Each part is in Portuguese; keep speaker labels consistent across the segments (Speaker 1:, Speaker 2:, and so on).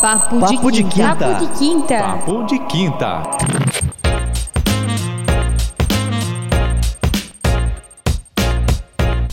Speaker 1: Papo, Papo de, quinta.
Speaker 2: de, quinta. Papo de quinta.
Speaker 1: Papo de quinta.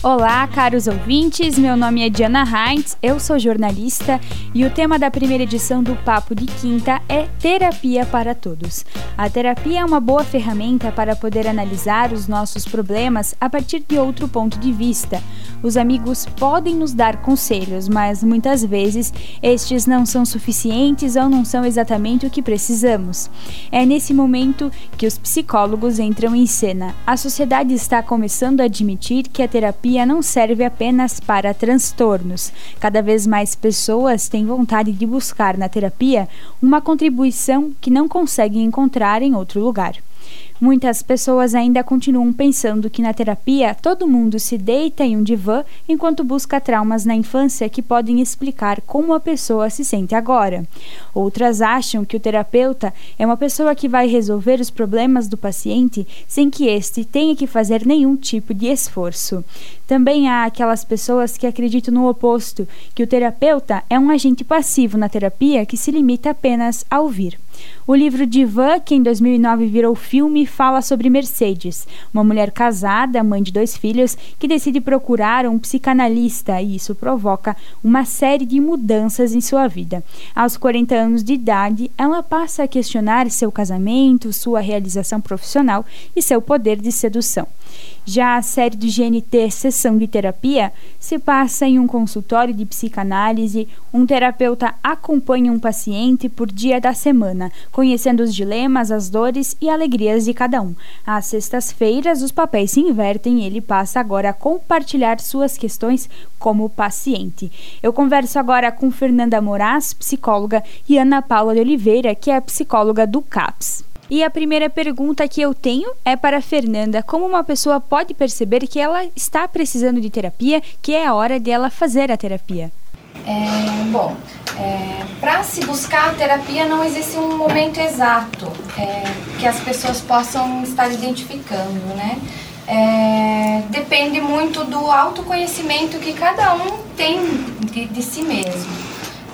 Speaker 2: Olá, caros ouvintes. Meu nome é Diana Heinz, eu sou jornalista e o tema da primeira edição do Papo de Quinta é Terapia para Todos. A terapia é uma boa ferramenta para poder analisar os nossos problemas a partir de outro ponto de vista. Os amigos podem nos dar conselhos, mas muitas vezes estes não são suficientes ou não são exatamente o que precisamos. É nesse momento que os psicólogos entram em cena. A sociedade está começando a admitir que a terapia não serve apenas para transtornos. Cada vez mais pessoas têm vontade de buscar na terapia uma contribuição que não conseguem encontrar em outro lugar. Muitas pessoas ainda continuam pensando que na terapia todo mundo se deita em um divã enquanto busca traumas na infância que podem explicar como a pessoa se sente agora. Outras acham que o terapeuta é uma pessoa que vai resolver os problemas do paciente sem que este tenha que fazer nenhum tipo de esforço. Também há aquelas pessoas que acreditam no oposto, que o terapeuta é um agente passivo na terapia que se limita apenas a ouvir. O livro Divan, que em 2009 virou filme, fala sobre Mercedes, uma mulher casada, mãe de dois filhos, que decide procurar um psicanalista e isso provoca uma série de mudanças em sua vida. Aos 40 anos de idade, ela passa a questionar seu casamento, sua realização profissional e seu poder de sedução. Já a série do GNT Sessão de Terapia se passa em um consultório de psicanálise. Um terapeuta acompanha um paciente por dia da semana, conhecendo os dilemas, as dores e alegrias de cada um. Às sextas-feiras, os papéis se invertem e ele passa agora a compartilhar suas questões como paciente. Eu converso agora com Fernanda Moraes, psicóloga, e Ana Paula de Oliveira, que é psicóloga do CAPS. E a primeira pergunta que eu tenho é para a Fernanda: como uma pessoa pode perceber que ela está precisando de terapia, que é a hora dela fazer a terapia?
Speaker 3: É, bom, é, para se buscar a terapia não existe um momento exato é, que as pessoas possam estar identificando, né? É, depende muito do autoconhecimento que cada um tem de, de si mesmo.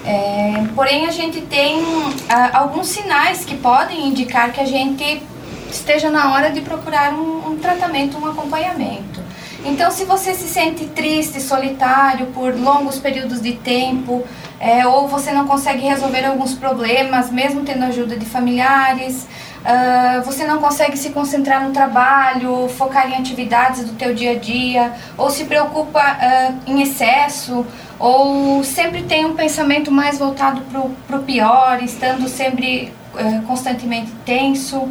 Speaker 3: É, porém, a gente tem ah, alguns sinais que podem indicar que a gente esteja na hora de procurar um, um tratamento, um acompanhamento. Então, se você se sente triste, solitário por longos períodos de tempo, é, ou você não consegue resolver alguns problemas, mesmo tendo ajuda de familiares, uh, você não consegue se concentrar no trabalho, focar em atividades do teu dia a dia, ou se preocupa uh, em excesso, ou sempre tem um pensamento mais voltado para o pior, estando sempre uh, constantemente tenso.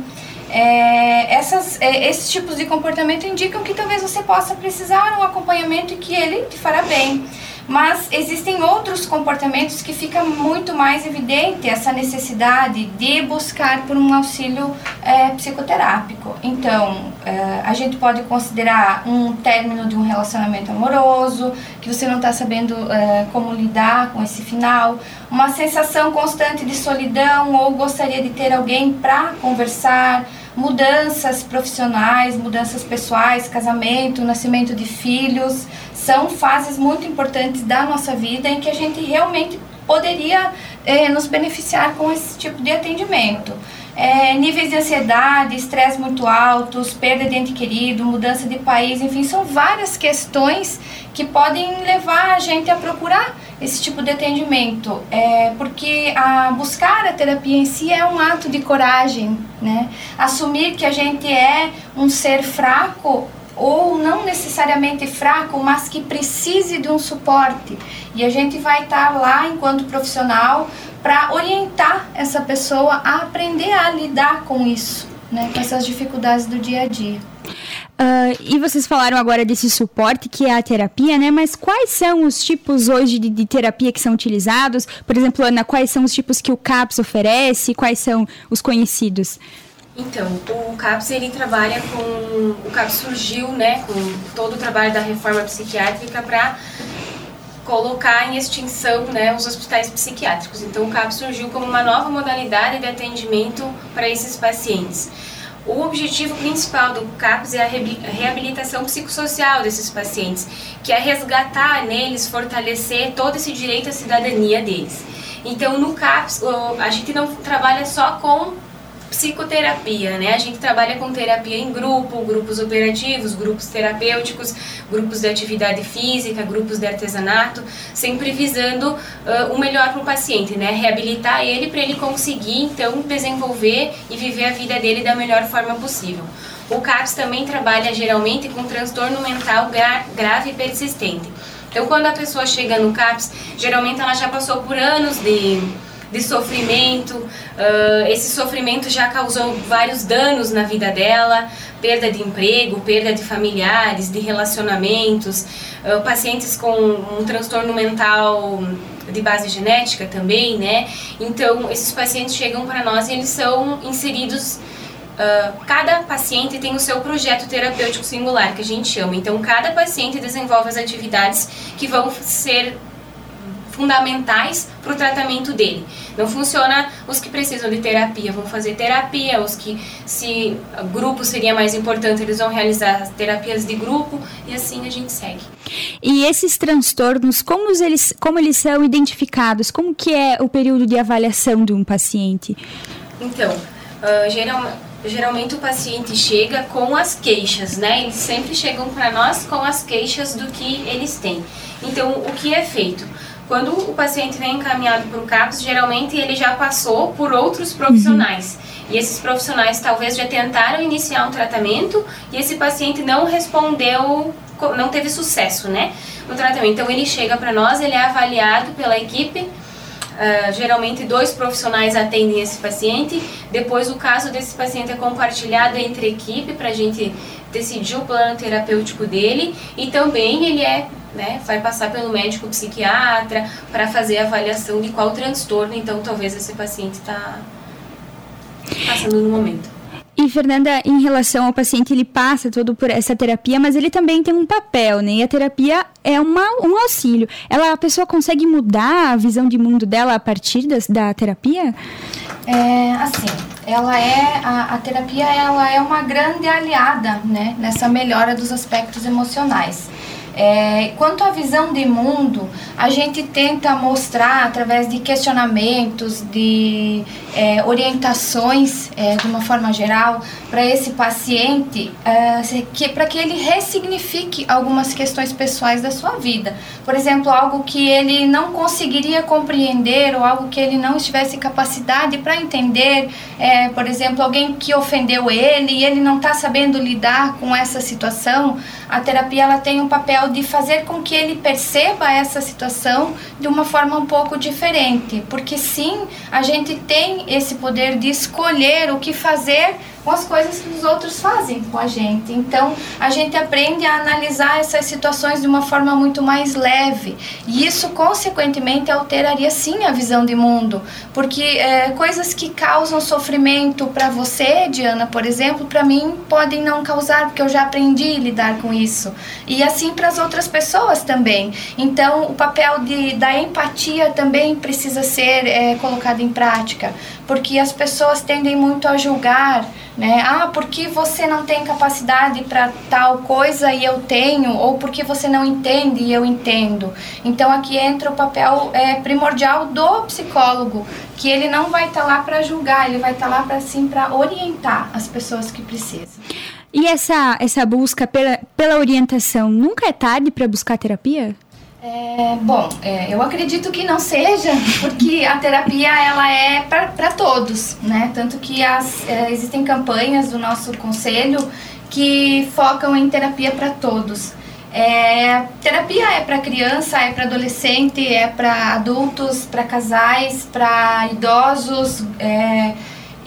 Speaker 3: É, essas, é, esses tipos de comportamento indicam que talvez você possa precisar um acompanhamento e que ele te fará bem. Mas existem outros comportamentos que fica muito mais evidente essa necessidade de buscar por um auxílio é, psicoterápico. Então, é, a gente pode considerar um término de um relacionamento amoroso, que você não está sabendo é, como lidar com esse final, uma sensação constante de solidão ou gostaria de ter alguém para conversar mudanças profissionais, mudanças pessoais, casamento, nascimento de filhos, são fases muito importantes da nossa vida em que a gente realmente poderia eh, nos beneficiar com esse tipo de atendimento. É, níveis de ansiedade, estresse muito altos, perda de ente querido, mudança de país, enfim, são várias questões que podem levar a gente a procurar esse tipo de atendimento, é, porque a buscar a terapia em si é um ato de coragem, né? Assumir que a gente é um ser fraco ou não necessariamente fraco, mas que precise de um suporte. E a gente vai estar tá lá enquanto profissional para orientar essa pessoa a aprender a lidar com isso, né, com essas dificuldades do dia a dia.
Speaker 2: Uh, e vocês falaram agora desse suporte que é a terapia, né? Mas quais são os tipos hoje de, de, terapia que são utilizados? Por exemplo, Ana, quais são os tipos que o CAPS oferece? Quais são os conhecidos?
Speaker 4: Então, o CAPS ele trabalha com. O CAPS surgiu né, com todo o trabalho da reforma psiquiátrica para colocar em extinção né, os hospitais psiquiátricos. Então, o CAPS surgiu como uma nova modalidade de atendimento para esses pacientes. O objetivo principal do CAPS é a reabilitação psicossocial desses pacientes, que é resgatar neles, fortalecer todo esse direito à cidadania deles. Então, no CAPS, a gente não trabalha só com psicoterapia, né? A gente trabalha com terapia em grupo, grupos operativos, grupos terapêuticos, grupos de atividade física, grupos de artesanato, sempre visando uh, o melhor para o paciente, né? Reabilitar ele para ele conseguir então desenvolver e viver a vida dele da melhor forma possível. O CAPS também trabalha geralmente com transtorno mental gra grave e persistente. Então, quando a pessoa chega no CAPS, geralmente ela já passou por anos de de sofrimento. Uh, esse sofrimento já causou vários danos na vida dela, perda de emprego, perda de familiares, de relacionamentos, uh, pacientes com um transtorno mental de base genética também, né? Então, esses pacientes chegam para nós e eles são inseridos Uh, cada paciente tem o seu projeto terapêutico singular, que a gente chama. Então, cada paciente desenvolve as atividades que vão ser fundamentais para o tratamento dele. Não funciona os que precisam de terapia vão fazer terapia, os que se grupo seria mais importante, eles vão realizar terapias de grupo e assim a gente segue.
Speaker 2: E esses transtornos, como eles, como eles são identificados? Como que é o período de avaliação de um paciente?
Speaker 4: Então, uh, geral, geralmente o paciente chega com as queixas, né? Eles sempre chegam para nós com as queixas do que eles têm. Então, o que é feito? Quando o paciente vem encaminhado para o CAPS, geralmente ele já passou por outros profissionais. Uhum. E esses profissionais talvez já tentaram iniciar um tratamento e esse paciente não respondeu, não teve sucesso, né, no tratamento. Então ele chega para nós, ele é avaliado pela equipe. Uh, geralmente dois profissionais atendem esse paciente. Depois o caso desse paciente é compartilhado entre equipe para a gente decidir o plano terapêutico dele e também ele é né, vai passar pelo médico psiquiatra para fazer a avaliação de qual transtorno, então talvez esse paciente está passando no momento.
Speaker 2: E Fernanda, em relação ao paciente, ele passa todo por essa terapia, mas ele também tem um papel, né? E a terapia é uma, um auxílio. Ela, a pessoa consegue mudar a visão de mundo dela a partir das, da terapia?
Speaker 3: É, assim, ela é a, a, terapia ela é uma grande aliada, né, nessa melhora dos aspectos emocionais. É, quanto à visão de mundo, a gente tenta mostrar através de questionamentos, de é, orientações, é, de uma forma geral, para esse paciente, é, que, para que ele ressignifique algumas questões pessoais da sua vida. Por exemplo, algo que ele não conseguiria compreender ou algo que ele não estivesse capacidade para entender. É, por exemplo, alguém que ofendeu ele e ele não está sabendo lidar com essa situação. A terapia ela tem um papel de fazer com que ele perceba essa situação de uma forma um pouco diferente, porque sim, a gente tem esse poder de escolher o que fazer com as coisas que os outros fazem com a gente. Então, a gente aprende a analisar essas situações de uma forma muito mais leve. E isso, consequentemente, alteraria sim a visão de mundo. Porque é, coisas que causam sofrimento para você, Diana, por exemplo, para mim podem não causar, porque eu já aprendi a lidar com isso. E assim para as outras pessoas também. Então, o papel de, da empatia também precisa ser é, colocado em prática. Porque as pessoas tendem muito a julgar né? Ah, porque você não tem capacidade para tal coisa e eu tenho, ou porque você não entende e eu entendo. Então aqui entra o papel é, primordial do psicólogo, que ele não vai estar tá lá para julgar, ele vai estar tá lá para sim para orientar as pessoas que precisam.
Speaker 2: E essa essa busca pela, pela orientação, nunca é tarde para buscar terapia?
Speaker 3: É, bom, é, eu acredito que não seja, porque a terapia ela é para todos, né? Tanto que as, é, existem campanhas do nosso conselho que focam em terapia para todos. É, terapia é para criança, é para adolescente, é para adultos, para casais, para idosos é,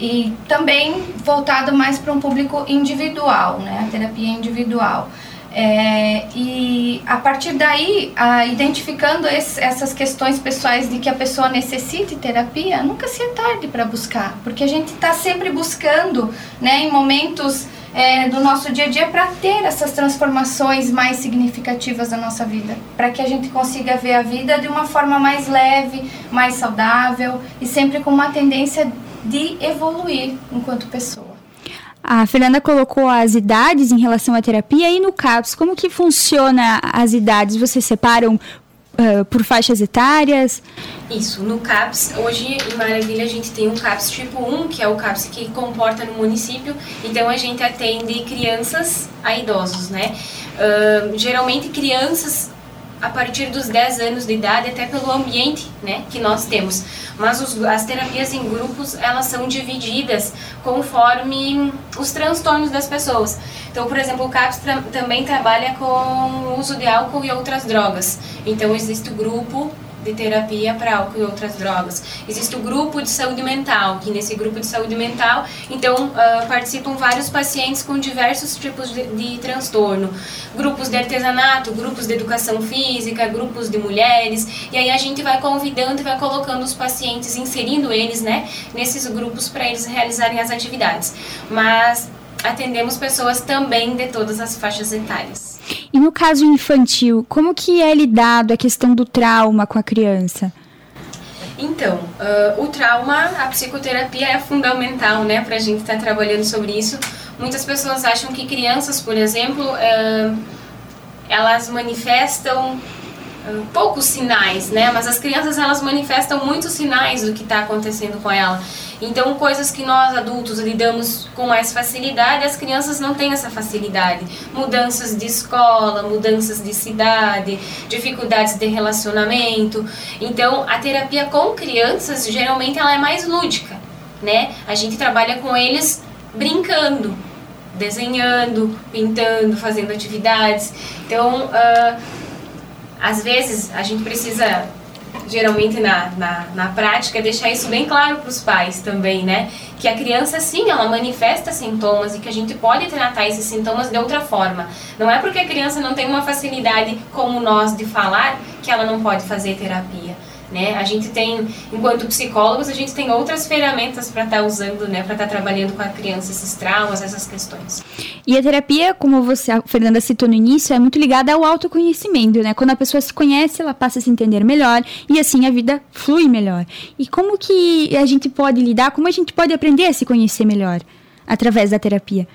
Speaker 3: e também voltado mais para um público individual, né? A terapia individual. É, e a partir daí, a, identificando esse, essas questões pessoais de que a pessoa necessite terapia, nunca se é tarde para buscar, porque a gente está sempre buscando, né, em momentos é, do nosso dia a dia para ter essas transformações mais significativas da nossa vida, para que a gente consiga ver a vida de uma forma mais leve, mais saudável e sempre com uma tendência de evoluir enquanto pessoa.
Speaker 2: A Fernanda colocou as idades em relação à terapia e no CAPS, como que funciona as idades? Vocês separam uh, por faixas etárias?
Speaker 4: Isso, no CAPS, hoje em Maravilha a gente tem um CAPS tipo 1, que é o CAPS que comporta no município, então a gente atende crianças a idosos, né? Uh, geralmente crianças a partir dos 10 anos de idade, até pelo ambiente né, que nós temos. Mas os, as terapias em grupos, elas são divididas conforme os transtornos das pessoas. Então, por exemplo, o CAPS tra também trabalha com o uso de álcool e outras drogas. Então, existe o grupo de terapia para álcool e outras drogas. Existe o grupo de saúde mental, que nesse grupo de saúde mental, então, uh, participam vários pacientes com diversos tipos de, de, transtorno. Grupos de artesanato, grupos de educação física, grupos de mulheres, e aí a gente vai convidando e vai colocando os pacientes, inserindo eles, né, nesses grupos para eles realizarem as atividades. Mas atendemos pessoas também de todas as faixas etárias.
Speaker 2: E no caso infantil, como que é lidado a questão do trauma com a criança?
Speaker 4: Então, uh, o trauma, a psicoterapia é fundamental, né, para a gente estar tá trabalhando sobre isso. Muitas pessoas acham que crianças, por exemplo, uh, elas manifestam uh, poucos sinais, né, mas as crianças elas manifestam muitos sinais do que está acontecendo com ela. Então, coisas que nós adultos lidamos com mais facilidade, as crianças não têm essa facilidade. Mudanças de escola, mudanças de cidade, dificuldades de relacionamento. Então, a terapia com crianças, geralmente, ela é mais lúdica, né? A gente trabalha com eles brincando, desenhando, pintando, fazendo atividades. Então, uh, às vezes, a gente precisa geralmente na, na, na prática, deixar isso bem claro para os pais também, né? Que a criança, sim, ela manifesta sintomas e que a gente pode tratar esses sintomas de outra forma. Não é porque a criança não tem uma facilidade como nós de falar que ela não pode fazer terapia. Né? A gente tem, enquanto psicólogos, a gente tem outras ferramentas para estar tá usando, né, para estar tá trabalhando com a criança esses traumas, essas questões.
Speaker 2: E a terapia, como você, a Fernanda citou no início, é muito ligada ao autoconhecimento, né? Quando a pessoa se conhece, ela passa a se entender melhor e assim a vida flui melhor. E como que a gente pode lidar, como a gente pode aprender a se conhecer melhor através da terapia?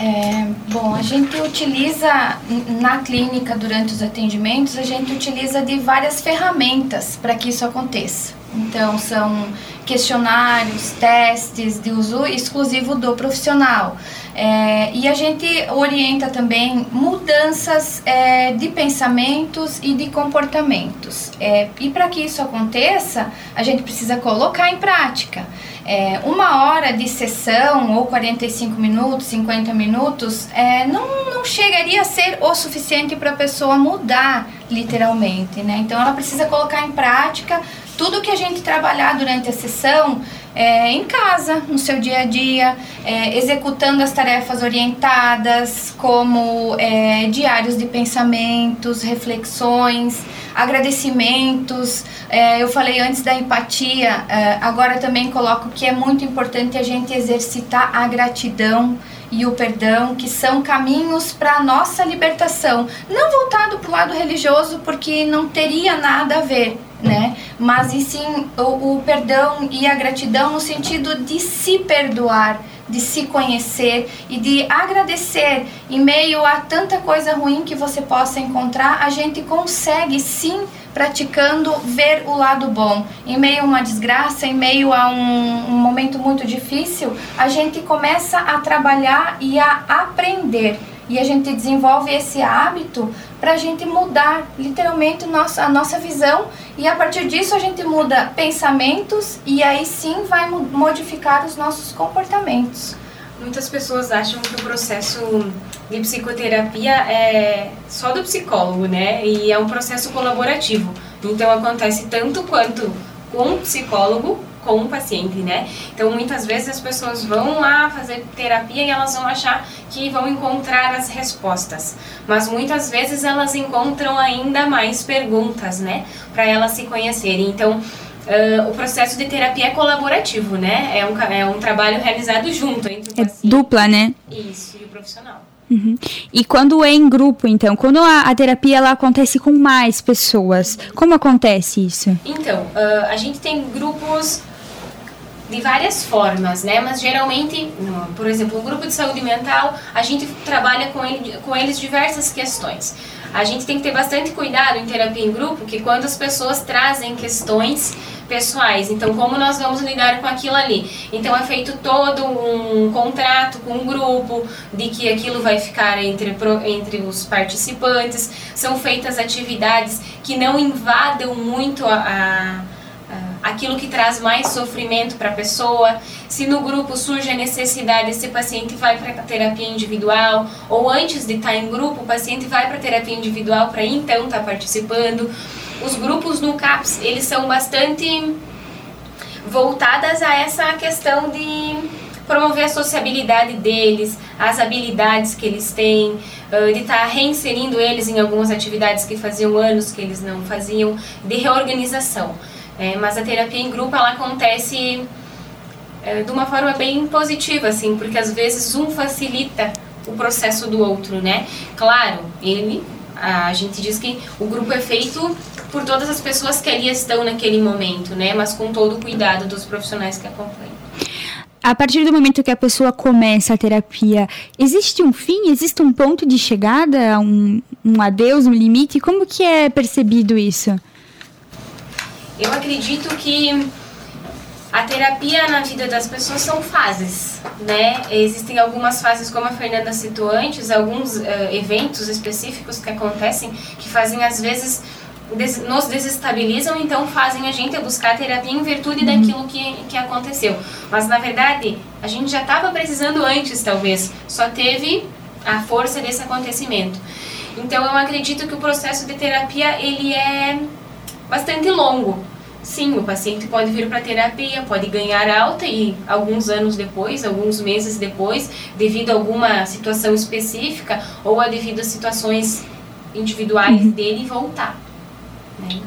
Speaker 3: É, bom, a gente utiliza na clínica durante os atendimentos, a gente utiliza de várias ferramentas para que isso aconteça. Então, são questionários, testes de uso exclusivo do profissional. É, e a gente orienta também mudanças é, de pensamentos e de comportamentos. É, e para que isso aconteça, a gente precisa colocar em prática. É, uma hora de sessão, ou 45 minutos, 50 minutos, é, não, não chegaria a ser o suficiente para a pessoa mudar, literalmente. Né? Então, ela precisa colocar em prática tudo que a gente trabalhar durante a sessão é, em casa, no seu dia a dia, é, executando as tarefas orientadas, como é, diários de pensamentos, reflexões, agradecimentos. É, eu falei antes da empatia, é, agora também coloco que é muito importante a gente exercitar a gratidão e o perdão, que são caminhos para a nossa libertação. Não voltado para o lado religioso, porque não teria nada a ver, né? Mas e sim o, o perdão e a gratidão no sentido de se perdoar, de se conhecer e de agradecer. Em meio a tanta coisa ruim que você possa encontrar, a gente consegue sim praticando ver o lado bom. Em meio a uma desgraça, em meio a um, um momento muito difícil, a gente começa a trabalhar e a aprender. E a gente desenvolve esse hábito para a gente mudar literalmente nossa, a nossa visão e a partir disso a gente muda pensamentos e aí sim vai modificar os nossos comportamentos.
Speaker 4: Muitas pessoas acham que o processo de psicoterapia é só do psicólogo, né? E é um processo colaborativo. Então acontece tanto quanto com o psicólogo com o paciente, né? Então muitas vezes as pessoas vão lá fazer terapia e elas vão achar que vão encontrar as respostas, mas muitas vezes elas encontram ainda mais perguntas, né? Para elas se conhecerem. Então Uh, o processo de terapia é colaborativo, né? É um, é um trabalho realizado junto entre o
Speaker 2: é paciente. dupla, né?
Speaker 4: Isso, e o profissional.
Speaker 2: Uhum. E quando é em grupo, então, quando a, a, terapia ela acontece com mais pessoas, como acontece isso?
Speaker 4: Então, uh, a gente tem grupos de várias formas, né? Mas geralmente, por exemplo, o grupo de saúde mental, a gente trabalha com, ele, com eles diversas questões. A gente tem que ter bastante cuidado em terapia em grupo, que quando as pessoas trazem questões pessoais, então como nós vamos lidar com aquilo ali? Então é feito todo um contrato com o um grupo de que aquilo vai ficar entre, entre os participantes, são feitas atividades que não invadam muito a, a aquilo que traz mais sofrimento para a pessoa. Se no grupo surge a necessidade, esse paciente vai para terapia individual, ou antes de estar tá em grupo, o paciente vai para terapia individual para então estar tá participando. Os grupos no CAPS, eles são bastante voltadas a essa questão de promover a sociabilidade deles, as habilidades que eles têm, de estar tá reinserindo eles em algumas atividades que faziam anos que eles não faziam, de reorganização. É, mas a terapia em grupo ela acontece é, de uma forma bem positiva, assim, porque às vezes um facilita o processo do outro, né? Claro, ele, a gente diz que o grupo é feito por todas as pessoas que ali estão naquele momento, né? Mas com todo o cuidado dos profissionais que acompanham.
Speaker 2: A partir do momento que a pessoa começa a terapia, existe um fim? Existe um ponto de chegada? Um, um adeus, um limite? Como que é percebido isso?
Speaker 4: Eu acredito que a terapia na vida das pessoas são fases, né? Existem algumas fases, como a Fernanda citou antes, alguns uh, eventos específicos que acontecem que fazem às vezes des nos desestabilizam, então fazem a gente buscar terapia em virtude uhum. daquilo que, que aconteceu. Mas na verdade, a gente já estava precisando antes, talvez, só teve a força desse acontecimento. Então eu acredito que o processo de terapia ele é bastante longo. Sim, o paciente pode vir para terapia, pode ganhar alta e alguns anos depois, alguns meses depois, devido a alguma situação específica ou a devido a situações individuais uhum. dele, voltar. Né?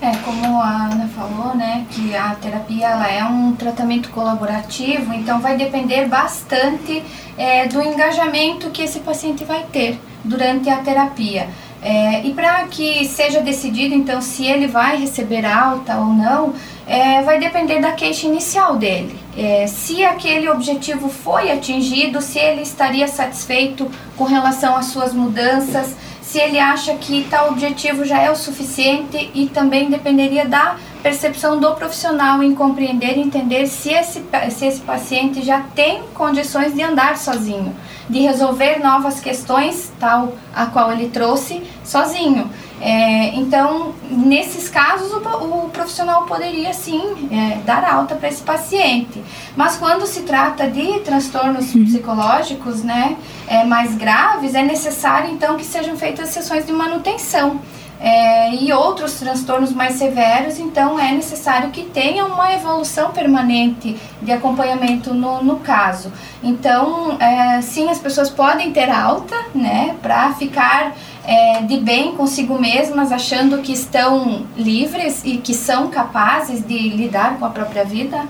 Speaker 3: É, como a Ana falou, né, que a terapia ela é um tratamento colaborativo, então vai depender bastante é, do engajamento que esse paciente vai ter durante a terapia. É, e para que seja decidido, então, se ele vai receber alta ou não, é, vai depender da queixa inicial dele. É, se aquele objetivo foi atingido, se ele estaria satisfeito com relação às suas mudanças, se ele acha que tal objetivo já é o suficiente e também dependeria da percepção do profissional em compreender e entender se esse, se esse paciente já tem condições de andar sozinho de resolver novas questões, tal a qual ele trouxe, sozinho. É, então, nesses casos, o, o profissional poderia sim é, dar alta para esse paciente. Mas quando se trata de transtornos uhum. psicológicos né, é, mais graves, é necessário então que sejam feitas sessões de manutenção é, e outros transtornos mais severos, então é necessário que tenha uma evolução permanente de acompanhamento no, no caso. Então, é, sim, as pessoas podem ter alta, né, para ficar é, de bem consigo mesmas, achando que estão livres e que são capazes de lidar com a própria vida.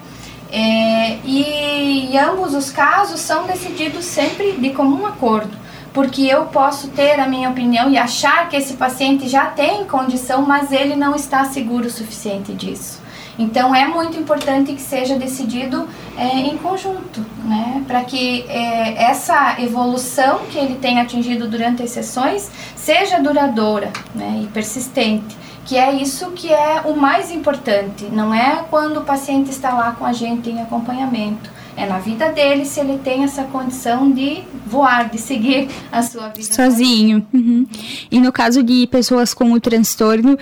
Speaker 3: É, e, e ambos os casos são decididos sempre de comum acordo porque eu posso ter a minha opinião e achar que esse paciente já tem condição, mas ele não está seguro o suficiente disso. Então é muito importante que seja decidido é, em conjunto, né? Para que é, essa evolução que ele tem atingido durante as sessões seja duradoura né? e persistente. Que é isso que é o mais importante, não é quando o paciente está lá com a gente em acompanhamento é na vida dele se ele tem essa condição de voar, de seguir a sua vida
Speaker 2: sozinho. Uhum. E no caso de pessoas com o transtorno,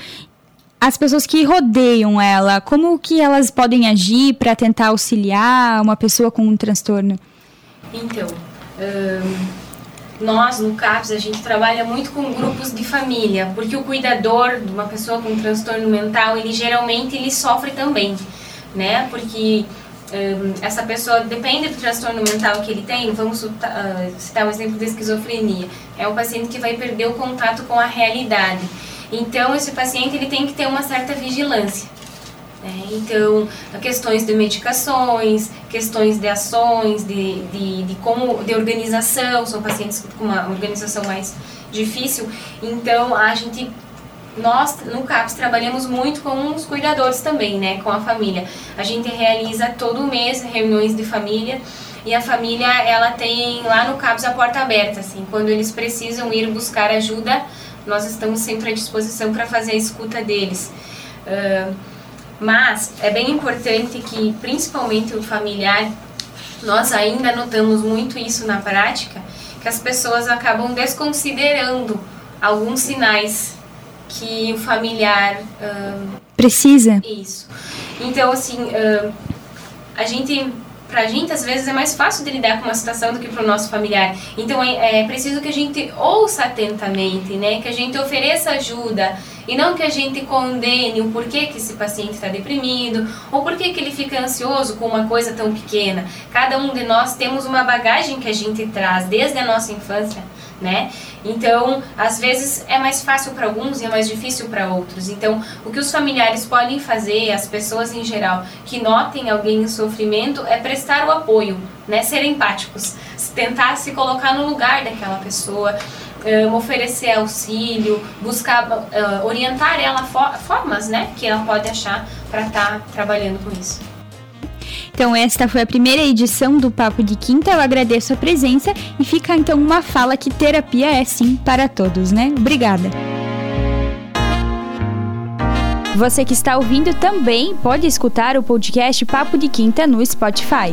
Speaker 2: as pessoas que rodeiam ela, como que elas podem agir para tentar auxiliar uma pessoa com um transtorno?
Speaker 4: Então, um, nós no CAPS a gente trabalha muito com grupos de família, porque o cuidador de uma pessoa com um transtorno mental, ele geralmente ele sofre também, né? Porque essa pessoa depende do transtorno mental que ele tem, vamos uh, citar um exemplo de esquizofrenia, é um paciente que vai perder o contato com a realidade. Então, esse paciente ele tem que ter uma certa vigilância. Né? Então, questões de medicações, questões de ações, de, de, de como, de organização, são pacientes com uma organização mais difícil. Então, a gente nós no CAPS trabalhamos muito com os cuidadores também, né, com a família. A gente realiza todo mês reuniões de família e a família ela tem lá no CAPS a porta aberta, assim, quando eles precisam ir buscar ajuda, nós estamos sempre à disposição para fazer a escuta deles. Uh, mas é bem importante que, principalmente o familiar, nós ainda notamos muito isso na prática, que as pessoas acabam desconsiderando alguns sinais que o familiar uh,
Speaker 2: precisa.
Speaker 4: Isso. Então, assim, uh, a gente pra gente às vezes é mais fácil de lidar com uma situação do que pro nosso familiar. Então é, é preciso que a gente ouça atentamente, né? Que a gente ofereça ajuda e não que a gente condene o porquê que esse paciente está deprimido ou porquê que ele fica ansioso com uma coisa tão pequena. Cada um de nós temos uma bagagem que a gente traz desde a nossa infância né? Então, às vezes é mais fácil para alguns e é mais difícil para outros. Então, o que os familiares podem fazer, as pessoas em geral que notem alguém em sofrimento, é prestar o apoio, né? Ser empáticos, tentar se colocar no lugar daquela pessoa. Um, oferecer auxílio, buscar uh, orientar ela for formas, né, que ela pode achar para estar tá trabalhando com isso.
Speaker 2: Então, esta foi a primeira edição do Papo de Quinta. Eu agradeço a presença e fica então uma fala que terapia é sim para todos, né? Obrigada. Você que está ouvindo também pode escutar o podcast Papo de Quinta no Spotify.